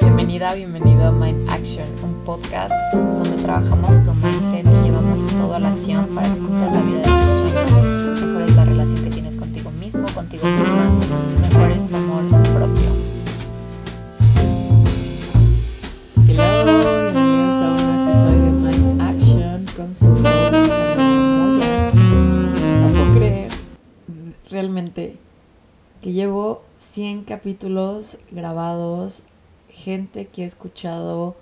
Bienvenida, bienvenido a Mind Action, un podcast donde trabajamos tu mindset y llevamos todo a la acción para que cumplas la vida de tus sueños. Mejores la relación que tienes contigo mismo, contigo misma, mejores tu amor propio. Hello, bienvenidos a un episodio de Mind Action con su host. No puedo creer realmente que llevo 100 capítulos grabados, gente que ha escuchado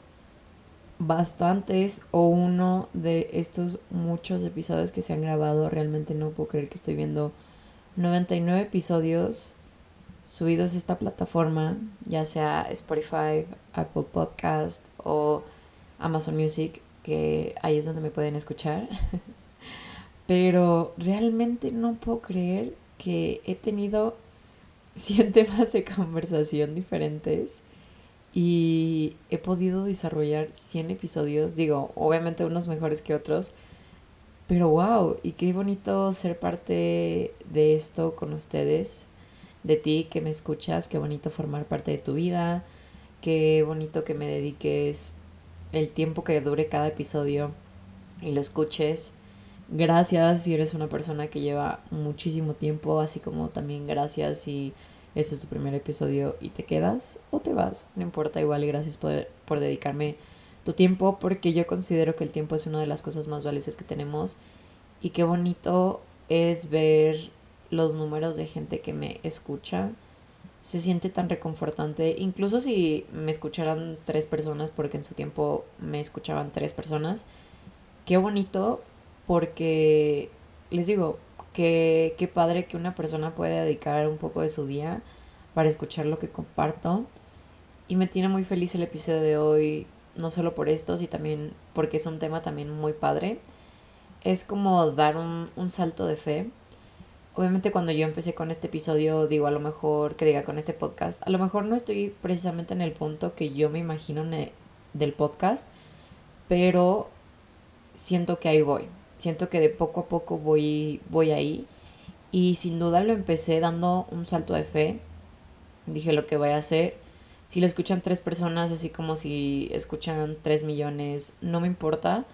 bastantes o uno de estos muchos episodios que se han grabado. Realmente no puedo creer que estoy viendo 99 episodios subidos a esta plataforma, ya sea Spotify, Apple Podcast o Amazon Music, que ahí es donde me pueden escuchar. Pero realmente no puedo creer que he tenido 100 temas de conversación diferentes y he podido desarrollar 100 episodios, digo, obviamente unos mejores que otros, pero wow, y qué bonito ser parte de esto con ustedes, de ti que me escuchas, qué bonito formar parte de tu vida, qué bonito que me dediques el tiempo que dure cada episodio y lo escuches. Gracias si eres una persona que lleva muchísimo tiempo, así como también gracias si este es tu primer episodio y te quedas o te vas, no importa igual gracias por, por dedicarme tu tiempo porque yo considero que el tiempo es una de las cosas más valiosas que tenemos y qué bonito es ver los números de gente que me escucha. Se siente tan reconfortante, incluso si me escucharan tres personas, porque en su tiempo me escuchaban tres personas. Qué bonito, porque les digo, que qué padre que una persona puede dedicar un poco de su día para escuchar lo que comparto. Y me tiene muy feliz el episodio de hoy, no solo por esto, sino también porque es un tema también muy padre. Es como dar un, un salto de fe. Obviamente cuando yo empecé con este episodio, digo a lo mejor, que diga con este podcast, a lo mejor no estoy precisamente en el punto que yo me imagino del podcast, pero siento que ahí voy. Siento que de poco a poco voy, voy ahí. Y sin duda lo empecé dando un salto de fe. Dije lo que voy a hacer. Si lo escuchan tres personas, así como si escuchan tres millones, no me importa.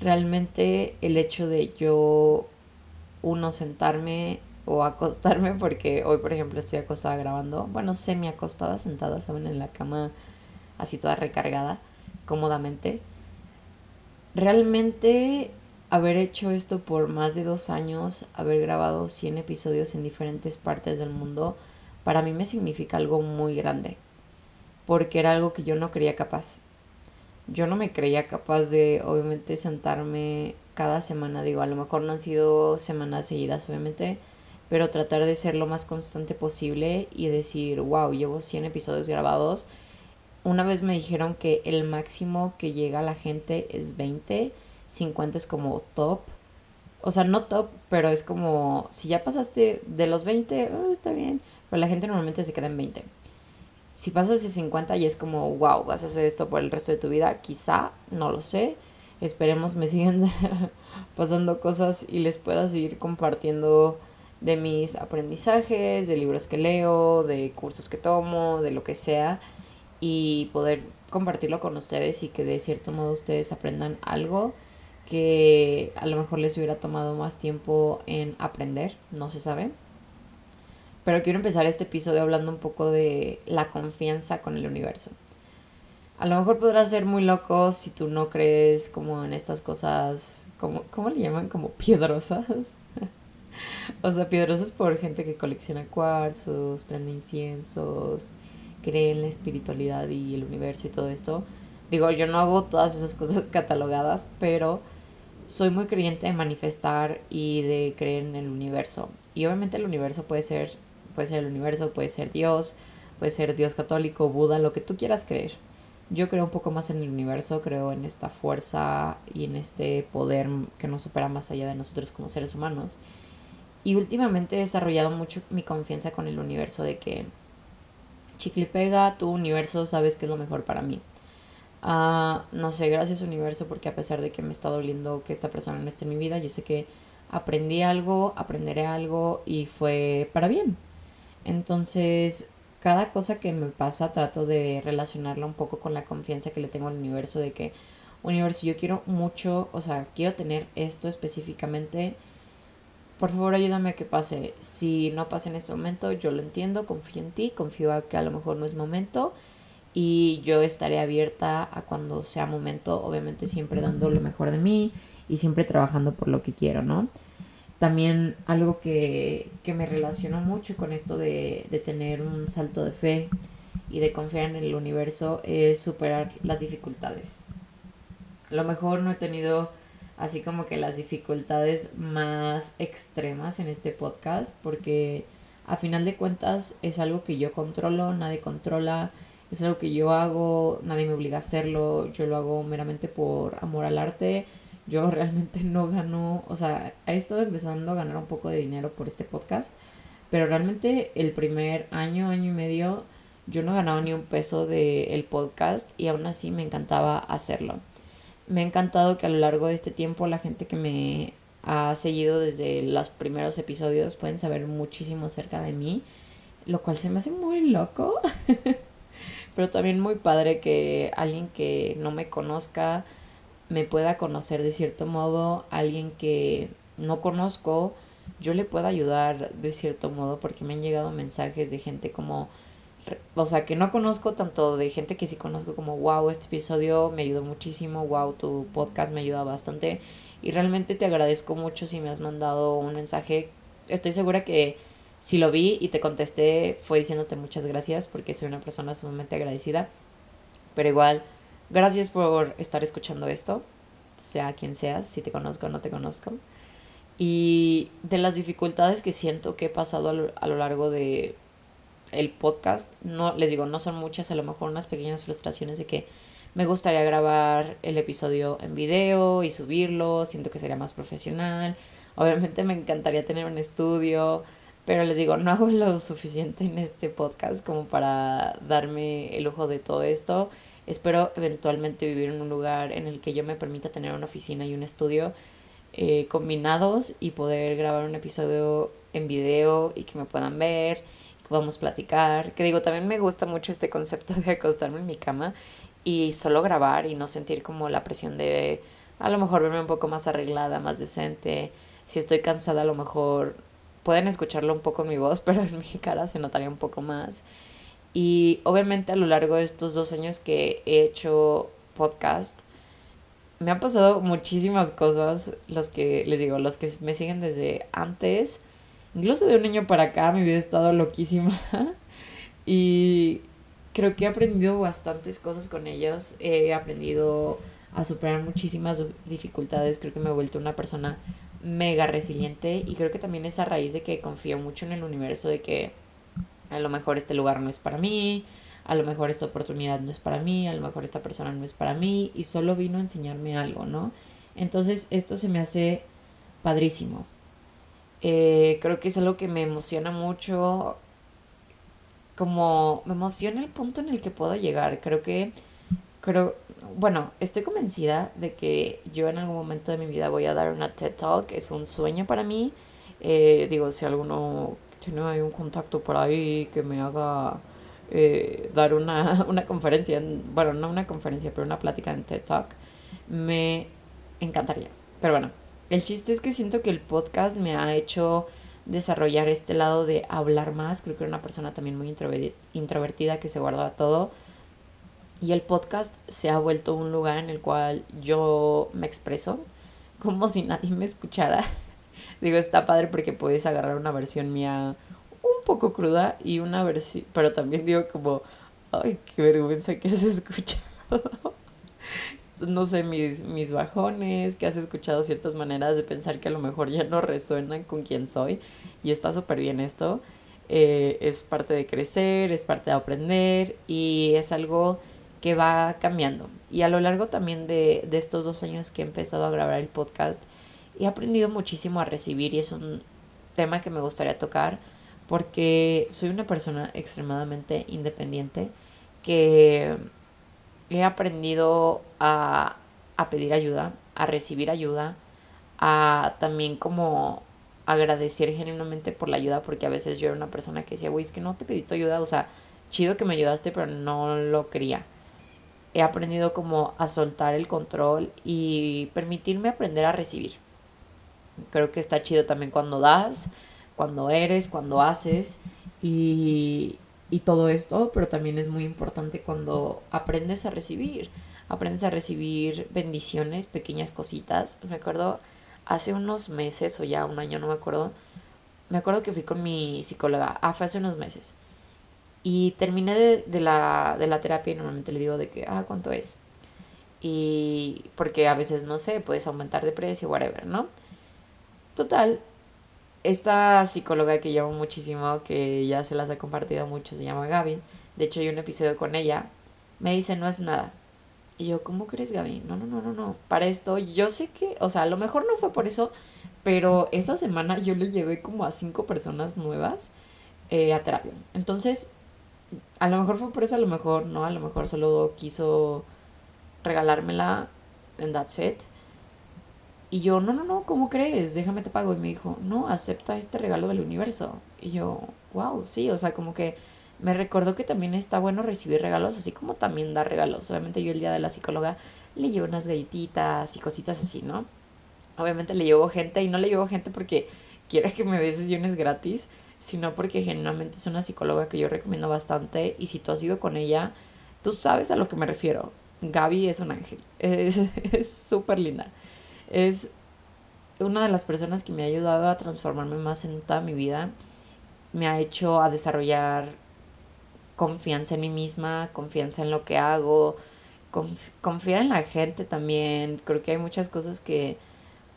Realmente el hecho de yo, uno, sentarme o acostarme, porque hoy, por ejemplo, estoy acostada grabando. Bueno, semi acostada, sentada, ¿saben? En la cama, así toda recargada, cómodamente. Realmente haber hecho esto por más de dos años, haber grabado 100 episodios en diferentes partes del mundo, para mí me significa algo muy grande, porque era algo que yo no creía capaz. Yo no me creía capaz de, obviamente, sentarme cada semana, digo, a lo mejor no han sido semanas seguidas, obviamente, pero tratar de ser lo más constante posible y decir, wow, llevo 100 episodios grabados. Una vez me dijeron que el máximo que llega a la gente es 20 50 es como top. O sea, no top, pero es como, si ya pasaste de los 20, oh, está bien. Pero la gente normalmente se queda en 20. Si pasas de 50 y es como, wow, vas a hacer esto por el resto de tu vida, quizá, no lo sé. Esperemos me sigan pasando cosas y les pueda seguir compartiendo de mis aprendizajes, de libros que leo, de cursos que tomo, de lo que sea. Y poder compartirlo con ustedes y que de cierto modo ustedes aprendan algo que a lo mejor les hubiera tomado más tiempo en aprender, no se sabe. Pero quiero empezar este episodio hablando un poco de la confianza con el universo. A lo mejor podrás ser muy loco si tú no crees como en estas cosas, como, ¿cómo le llaman? Como piedrosas. o sea, piedrosas por gente que colecciona cuarzos, prende inciensos, cree en la espiritualidad y el universo y todo esto. Digo, yo no hago todas esas cosas catalogadas, pero soy muy creyente de manifestar y de creer en el universo. Y obviamente el universo puede ser, puede el universo, puede ser Dios, puede ser Dios católico, Buda, lo que tú quieras creer. Yo creo un poco más en el universo, creo en esta fuerza y en este poder que nos supera más allá de nosotros como seres humanos. Y últimamente he desarrollado mucho mi confianza con el universo de que chicle pega, tu universo sabes que es lo mejor para mí. Uh, no sé, gracias universo porque a pesar de que me está doliendo que esta persona no esté en mi vida, yo sé que aprendí algo, aprenderé algo y fue para bien. Entonces, cada cosa que me pasa trato de relacionarla un poco con la confianza que le tengo al universo de que, universo, yo quiero mucho, o sea, quiero tener esto específicamente. Por favor, ayúdame a que pase. Si no pasa en este momento, yo lo entiendo, confío en ti, confío a que a lo mejor no es momento y yo estaré abierta a cuando sea momento, obviamente siempre dando lo mejor de mí y siempre trabajando por lo que quiero, ¿no? También algo que, que me relacionó mucho con esto de, de tener un salto de fe y de confiar en el universo es superar las dificultades. A lo mejor no he tenido así como que las dificultades más extremas en este podcast porque a final de cuentas es algo que yo controlo, nadie controla, es algo que yo hago, nadie me obliga a hacerlo, yo lo hago meramente por amor al arte. Yo realmente no gano, o sea, he estado empezando a ganar un poco de dinero por este podcast, pero realmente el primer año, año y medio, yo no ganaba ni un peso del podcast y aún así me encantaba hacerlo. Me ha encantado que a lo largo de este tiempo la gente que me ha seguido desde los primeros episodios pueden saber muchísimo acerca de mí, lo cual se me hace muy loco. pero también muy padre que alguien que no me conozca me pueda conocer de cierto modo, alguien que no conozco, yo le pueda ayudar de cierto modo porque me han llegado mensajes de gente como, o sea, que no conozco tanto de gente que sí conozco como, wow, este episodio me ayudó muchísimo, wow, tu podcast me ayuda bastante y realmente te agradezco mucho si me has mandado un mensaje. Estoy segura que si lo vi y te contesté fue diciéndote muchas gracias porque soy una persona sumamente agradecida. Pero igual, gracias por estar escuchando esto, sea quien seas, si te conozco o no te conozco. Y de las dificultades que siento que he pasado a lo, a lo largo de el podcast, no les digo, no son muchas, a lo mejor unas pequeñas frustraciones de que me gustaría grabar el episodio en video y subirlo, siento que sería más profesional. Obviamente me encantaría tener un estudio, pero les digo, no hago lo suficiente en este podcast como para darme el lujo de todo esto. Espero eventualmente vivir en un lugar en el que yo me permita tener una oficina y un estudio eh, combinados y poder grabar un episodio en video y que me puedan ver, que podamos platicar. Que digo, también me gusta mucho este concepto de acostarme en mi cama y solo grabar y no sentir como la presión de a lo mejor verme un poco más arreglada, más decente. Si estoy cansada, a lo mejor pueden escucharlo un poco en mi voz, pero en mi cara se notaría un poco más. Y obviamente a lo largo de estos dos años que he hecho podcast, me han pasado muchísimas cosas, los que les digo, los que me siguen desde antes, incluso de un año para acá, mi vida ha estado loquísima. y creo que he aprendido bastantes cosas con ellos. He aprendido a superar muchísimas dificultades. Creo que me he vuelto una persona mega resiliente y creo que también es a raíz de que confío mucho en el universo de que a lo mejor este lugar no es para mí, a lo mejor esta oportunidad no es para mí, a lo mejor esta persona no es para mí y solo vino a enseñarme algo, ¿no? Entonces esto se me hace padrísimo. Eh, creo que es algo que me emociona mucho, como me emociona el punto en el que puedo llegar. Creo que, creo, bueno, estoy convencida de que yo en algún momento de mi vida voy a dar una TED Talk, es un sueño para mí. Eh, digo, si alguno tiene ahí un contacto por ahí que me haga eh, dar una, una conferencia, bueno, no una conferencia, pero una plática en TED Talk, me encantaría. Pero bueno, el chiste es que siento que el podcast me ha hecho desarrollar este lado de hablar más. Creo que era una persona también muy introvertida que se guarda todo y el podcast se ha vuelto un lugar en el cual yo me expreso como si nadie me escuchara. Digo, está padre porque puedes agarrar una versión mía un poco cruda y una versión, pero también digo como, ay, qué vergüenza que has escuchado. no sé, mis, mis bajones, que has escuchado ciertas maneras de pensar que a lo mejor ya no resuenan con quien soy y está súper bien esto. Eh, es parte de crecer, es parte de aprender y es algo que va cambiando. Y a lo largo también de, de estos dos años que he empezado a grabar el podcast, he aprendido muchísimo a recibir y es un tema que me gustaría tocar porque soy una persona extremadamente independiente que he aprendido a, a pedir ayuda, a recibir ayuda, a también como agradecer genuinamente por la ayuda, porque a veces yo era una persona que decía, güey, es que no te pedí tu ayuda, o sea, chido que me ayudaste, pero no lo quería. He aprendido como a soltar el control y permitirme aprender a recibir. Creo que está chido también cuando das, cuando eres, cuando haces y, y todo esto, pero también es muy importante cuando aprendes a recibir. Aprendes a recibir bendiciones, pequeñas cositas. Me acuerdo hace unos meses o ya un año, no me acuerdo. Me acuerdo que fui con mi psicóloga, ah, fue hace unos meses. Y terminé de, de, la, de la terapia y normalmente le digo de que, ah, ¿cuánto es? Y porque a veces, no sé, puedes aumentar de precio, whatever, ¿no? Total, esta psicóloga que llamo muchísimo, que ya se las ha compartido mucho, se llama Gaby. De hecho, hay un episodio con ella. Me dice, no es nada. Y yo, ¿cómo crees, Gaby? No, no, no, no, no. Para esto, yo sé que, o sea, a lo mejor no fue por eso, pero esa semana yo le llevé como a cinco personas nuevas eh, a terapia. Entonces, a lo mejor fue por eso, a lo mejor no, a lo mejor solo quiso regalármela en that set. Y yo, no, no, no, ¿cómo crees? Déjame te pago. Y me dijo, no, acepta este regalo del universo. Y yo, wow, sí, o sea, como que me recordó que también está bueno recibir regalos, así como también dar regalos. Obviamente yo el día de la psicóloga le llevo unas galletitas y cositas así, ¿no? Obviamente le llevo gente y no le llevo gente porque quiera que me dé sesiones gratis, sino porque genuinamente es una psicóloga que yo recomiendo bastante y si tú has ido con ella, tú sabes a lo que me refiero. Gaby es un ángel, es súper linda es una de las personas que me ha ayudado a transformarme más en toda mi vida. Me ha hecho a desarrollar confianza en mí misma, confianza en lo que hago, confiar en la gente también. Creo que hay muchas cosas que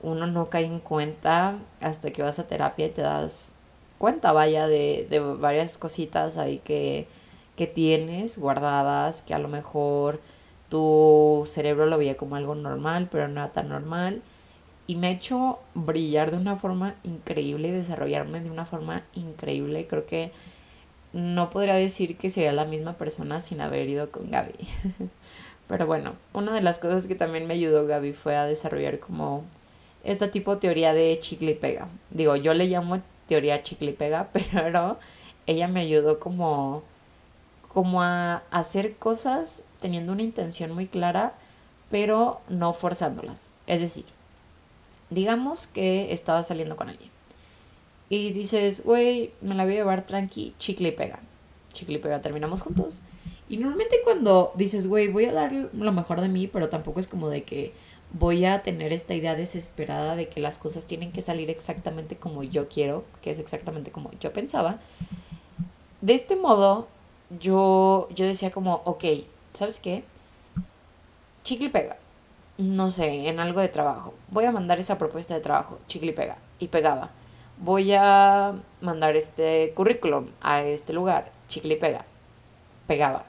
uno no cae en cuenta hasta que vas a terapia y te das cuenta, vaya, de, de varias cositas ahí que, que tienes guardadas, que a lo mejor tu cerebro lo veía como algo normal, pero no era tan normal. Y me ha hecho brillar de una forma increíble, desarrollarme de una forma increíble. Creo que no podría decir que sería la misma persona sin haber ido con Gaby. Pero bueno, una de las cosas que también me ayudó Gaby fue a desarrollar como este tipo de teoría de chicle y pega. Digo, yo le llamo teoría chicle y pega, pero ella me ayudó como, como a hacer cosas teniendo una intención muy clara, pero no forzándolas. Es decir, digamos que estabas saliendo con alguien y dices, güey, me la voy a llevar tranqui, chicle y pega. Chicle y pega, terminamos juntos. Y normalmente cuando dices, güey, voy a dar lo mejor de mí, pero tampoco es como de que voy a tener esta idea desesperada de que las cosas tienen que salir exactamente como yo quiero, que es exactamente como yo pensaba. De este modo, yo, yo decía como, ok, ¿sabes qué? Chicle pega. No sé, en algo de trabajo. Voy a mandar esa propuesta de trabajo, chicle pega. Y pegaba. Voy a mandar este currículum a este lugar, chicle pega. Pegaba.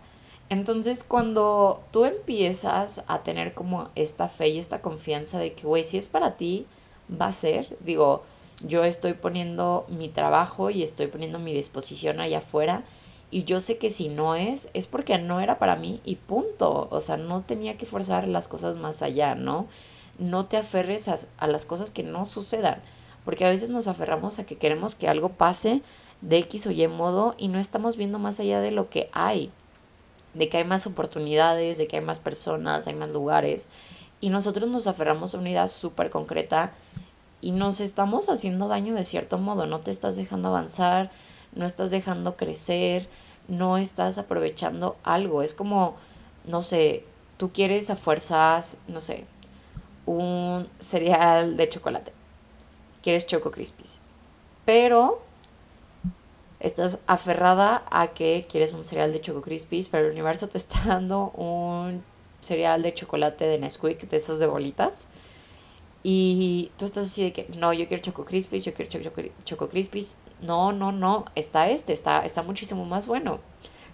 Entonces, cuando tú empiezas a tener como esta fe y esta confianza de que, güey, si es para ti, va a ser. Digo, yo estoy poniendo mi trabajo y estoy poniendo mi disposición allá afuera y yo sé que si no es, es porque no era para mí y punto. O sea, no tenía que forzar las cosas más allá, ¿no? No te aferres a, a las cosas que no sucedan. Porque a veces nos aferramos a que queremos que algo pase de X o Y modo y no estamos viendo más allá de lo que hay. De que hay más oportunidades, de que hay más personas, hay más lugares. Y nosotros nos aferramos a una idea súper concreta y nos estamos haciendo daño de cierto modo. No te estás dejando avanzar, no estás dejando crecer, no estás aprovechando algo. Es como, no sé, tú quieres a fuerzas, no sé, un cereal de chocolate. Quieres Choco Crispies. Pero estás aferrada a que quieres un cereal de Choco Crispies, pero el universo te está dando un cereal de chocolate de Nesquik, de esos de bolitas. Y tú estás así de que, no, yo quiero Choco Crispies, yo quiero Choco, Crispies. No, no, no, está este, está, está muchísimo más bueno.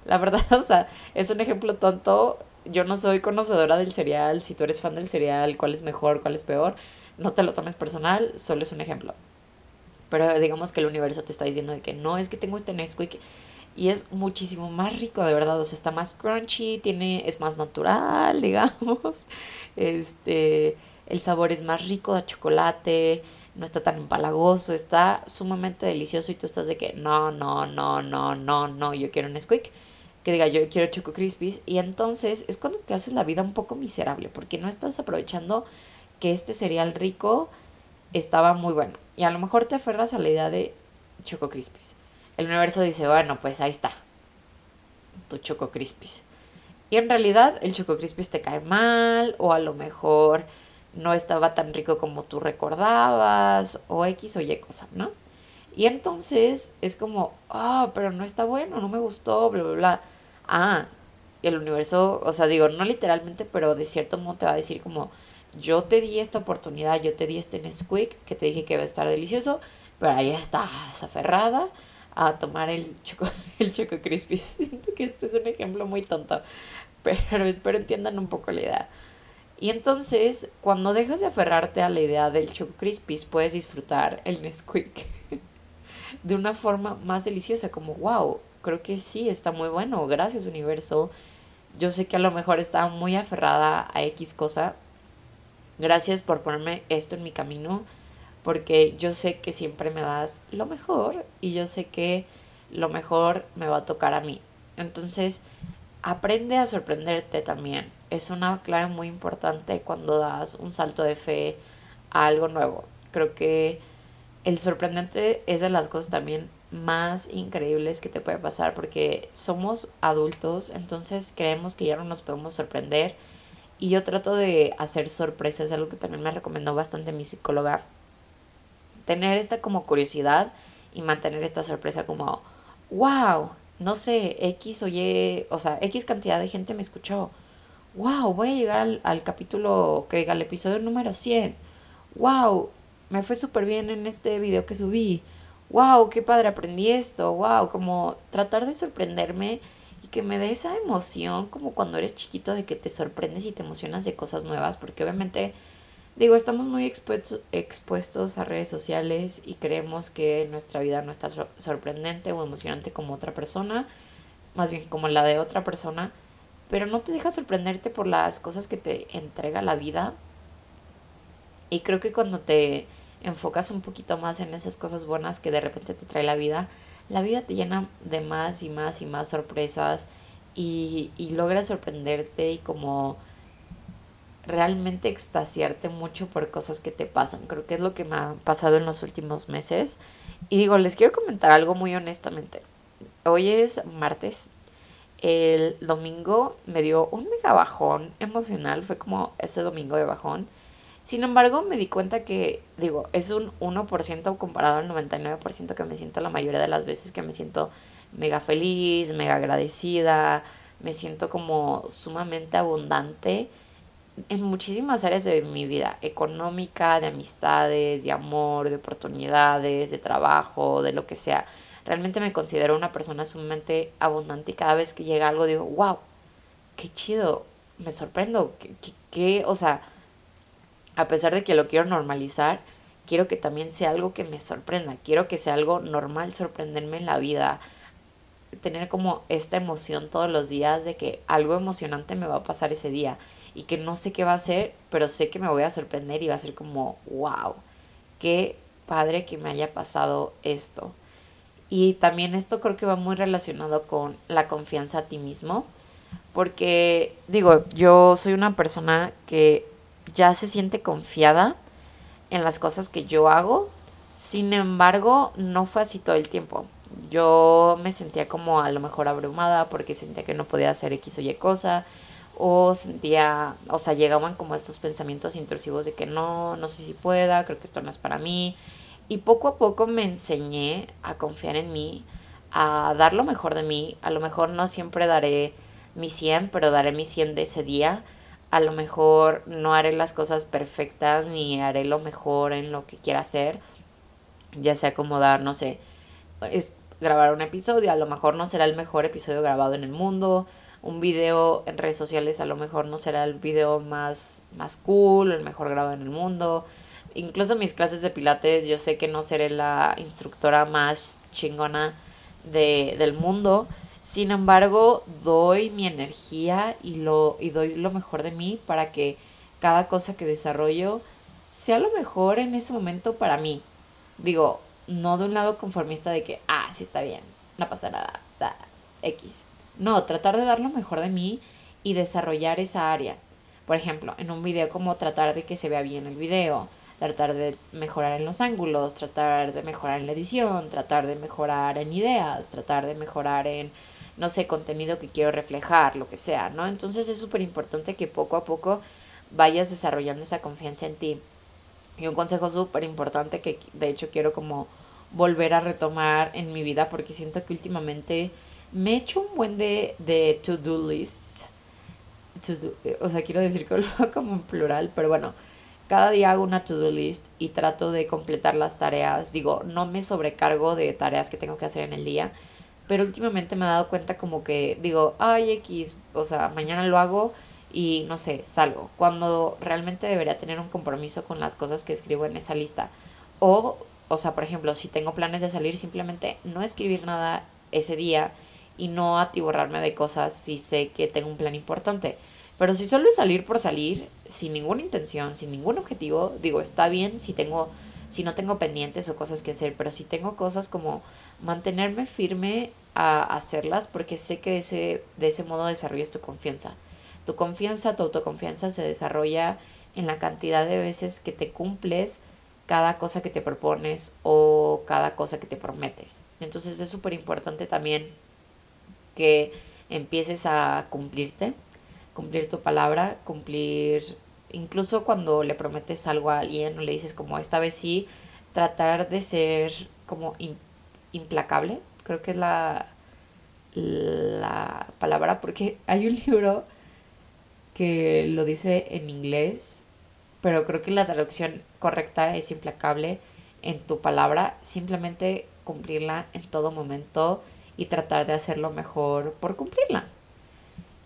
La verdad, o sea, es un ejemplo tonto. Yo no soy conocedora del cereal. Si tú eres fan del cereal, cuál es mejor, cuál es peor, no te lo tomes personal, solo es un ejemplo. Pero digamos que el universo te está diciendo de que no, es que tengo este Nesquik y es muchísimo más rico, de verdad. O sea, está más crunchy, tiene, es más natural, digamos. Este el sabor es más rico de chocolate, no está tan empalagoso, está sumamente delicioso y tú estás de que no, no, no, no, no, no, yo quiero un Nesquik. que diga yo quiero Choco Crispies y entonces es cuando te haces la vida un poco miserable porque no estás aprovechando que este cereal rico estaba muy bueno y a lo mejor te aferras a la idea de Choco Crispies. El universo dice, bueno, pues ahí está, tu Choco Crispies. Y en realidad el Choco Crispies te cae mal o a lo mejor no estaba tan rico como tú recordabas o X o Y cosa, ¿no? Y entonces es como, ah, pero no está bueno, no me gustó, bla, bla, bla. Ah, y el universo, o sea, digo, no literalmente, pero de cierto modo te va a decir como, yo te di esta oportunidad, yo te di este Nesquik que te dije que iba a estar delicioso, pero ahí estás aferrada a tomar el choco, el choco. Siento que este es un ejemplo muy tonto, pero espero entiendan un poco la idea. Y entonces, cuando dejas de aferrarte a la idea del choco crispy, puedes disfrutar el Nesquik de una forma más deliciosa, como wow, creo que sí, está muy bueno, gracias universo. Yo sé que a lo mejor estaba muy aferrada a X cosa. Gracias por ponerme esto en mi camino, porque yo sé que siempre me das lo mejor y yo sé que lo mejor me va a tocar a mí. Entonces, aprende a sorprenderte también. Es una clave muy importante cuando das un salto de fe a algo nuevo. Creo que el sorprendente es de las cosas también más increíbles que te puede pasar porque somos adultos, entonces creemos que ya no nos podemos sorprender. Y yo trato de hacer sorpresas, algo que también me recomendó bastante mi psicóloga. Tener esta como curiosidad y mantener esta sorpresa como, wow, no sé, X o o sea, X cantidad de gente me escuchó. Wow, voy a llegar al, al capítulo, que diga, al episodio número 100. Wow, me fue súper bien en este video que subí. Wow, qué padre, aprendí esto. Wow, como tratar de sorprenderme que me dé esa emoción como cuando eres chiquito de que te sorprendes y te emocionas de cosas nuevas, porque obviamente, digo, estamos muy expuestos, expuestos a redes sociales y creemos que nuestra vida no está sorprendente o emocionante como otra persona, más bien como la de otra persona, pero no te dejas sorprenderte por las cosas que te entrega la vida. Y creo que cuando te enfocas un poquito más en esas cosas buenas que de repente te trae la vida, la vida te llena de más y más y más sorpresas y, y logras sorprenderte y como realmente extasiarte mucho por cosas que te pasan. Creo que es lo que me ha pasado en los últimos meses. Y digo, les quiero comentar algo muy honestamente. Hoy es martes. El domingo me dio un mega bajón emocional. Fue como ese domingo de bajón sin embargo, me di cuenta que, digo, es un 1% comparado al 99% que me siento la mayoría de las veces que me siento mega feliz, mega agradecida, me siento como sumamente abundante en muchísimas áreas de mi vida, económica, de amistades, de amor, de oportunidades, de trabajo, de lo que sea. Realmente me considero una persona sumamente abundante y cada vez que llega algo digo, wow, qué chido, me sorprendo, qué, qué, qué o sea, a pesar de que lo quiero normalizar, quiero que también sea algo que me sorprenda, quiero que sea algo normal sorprenderme en la vida, tener como esta emoción todos los días de que algo emocionante me va a pasar ese día y que no sé qué va a ser, pero sé que me voy a sorprender y va a ser como, wow, qué padre que me haya pasado esto. Y también esto creo que va muy relacionado con la confianza a ti mismo, porque digo, yo soy una persona que ya se siente confiada en las cosas que yo hago. Sin embargo, no fue así todo el tiempo. Yo me sentía como a lo mejor abrumada porque sentía que no podía hacer X o Y cosa. O sentía, o sea, llegaban como estos pensamientos intrusivos de que no, no sé si pueda, creo que esto no es para mí. Y poco a poco me enseñé a confiar en mí, a dar lo mejor de mí. A lo mejor no siempre daré mi 100, pero daré mi 100 de ese día a lo mejor no haré las cosas perfectas ni haré lo mejor en lo que quiera hacer, ya sea como dar, no sé, es grabar un episodio, a lo mejor no será el mejor episodio grabado en el mundo, un video en redes sociales a lo mejor no será el video más, más cool, el mejor grabado en el mundo. Incluso mis clases de pilates yo sé que no seré la instructora más chingona de, del mundo, sin embargo, doy mi energía y, lo, y doy lo mejor de mí para que cada cosa que desarrollo sea lo mejor en ese momento para mí. Digo, no de un lado conformista de que, ah, sí está bien, no pasa nada, da, X. No, tratar de dar lo mejor de mí y desarrollar esa área. Por ejemplo, en un video como tratar de que se vea bien el video, tratar de mejorar en los ángulos, tratar de mejorar en la edición, tratar de mejorar en ideas, tratar de mejorar en, no sé, contenido que quiero reflejar, lo que sea, ¿no? Entonces es súper importante que poco a poco vayas desarrollando esa confianza en ti. Y un consejo súper importante que de hecho quiero como volver a retomar en mi vida porque siento que últimamente me he hecho un buen de, de to-do lists. o sea, quiero decir como en plural, pero bueno, cada día hago una to-do list y trato de completar las tareas. Digo, no me sobrecargo de tareas que tengo que hacer en el día, pero últimamente me he dado cuenta como que digo, ay X, o sea, mañana lo hago y no sé, salgo. Cuando realmente debería tener un compromiso con las cosas que escribo en esa lista. O, o sea, por ejemplo, si tengo planes de salir, simplemente no escribir nada ese día y no atiborrarme de cosas si sé que tengo un plan importante. Pero si solo es salir por salir, sin ninguna intención, sin ningún objetivo, digo, está bien si tengo, si no tengo pendientes o cosas que hacer, pero si tengo cosas como mantenerme firme a hacerlas, porque sé que de ese, de ese modo desarrollas tu confianza. Tu confianza, tu autoconfianza se desarrolla en la cantidad de veces que te cumples cada cosa que te propones o cada cosa que te prometes. Entonces es súper importante también que empieces a cumplirte cumplir tu palabra, cumplir, incluso cuando le prometes algo a alguien o le dices como esta vez sí, tratar de ser como implacable, creo que es la, la palabra, porque hay un libro que lo dice en inglés, pero creo que la traducción correcta es implacable en tu palabra, simplemente cumplirla en todo momento y tratar de hacerlo mejor por cumplirla.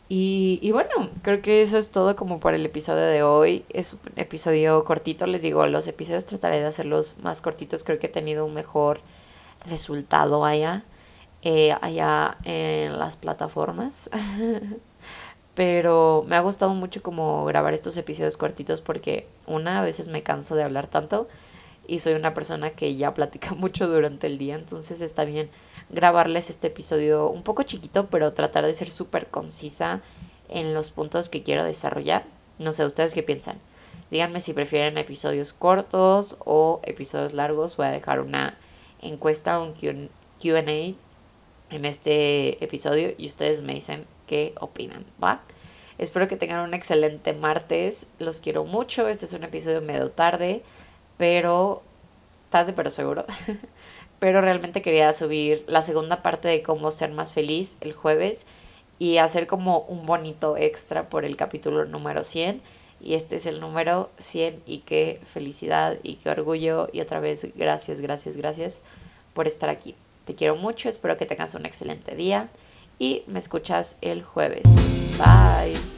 Y, y, bueno, creo que eso es todo como por el episodio de hoy. Es un episodio cortito, les digo, los episodios trataré de hacerlos más cortitos. Creo que he tenido un mejor resultado allá, eh, allá en las plataformas. Pero me ha gustado mucho como grabar estos episodios cortitos porque una, a veces me canso de hablar tanto y soy una persona que ya platica mucho durante el día, entonces está bien grabarles este episodio un poco chiquito, pero tratar de ser súper concisa en los puntos que quiero desarrollar. No sé, ¿ustedes qué piensan? Díganme si prefieren episodios cortos o episodios largos. Voy a dejar una encuesta, un QA en este episodio y ustedes me dicen qué opinan. Espero que tengan un excelente martes. Los quiero mucho. Este es un episodio medio tarde, pero tarde pero seguro. pero realmente quería subir la segunda parte de cómo ser más feliz el jueves y hacer como un bonito extra por el capítulo número 100 y este es el número 100 y qué felicidad y qué orgullo y otra vez gracias, gracias, gracias por estar aquí. Te quiero mucho, espero que tengas un excelente día y me escuchas el jueves. Bye.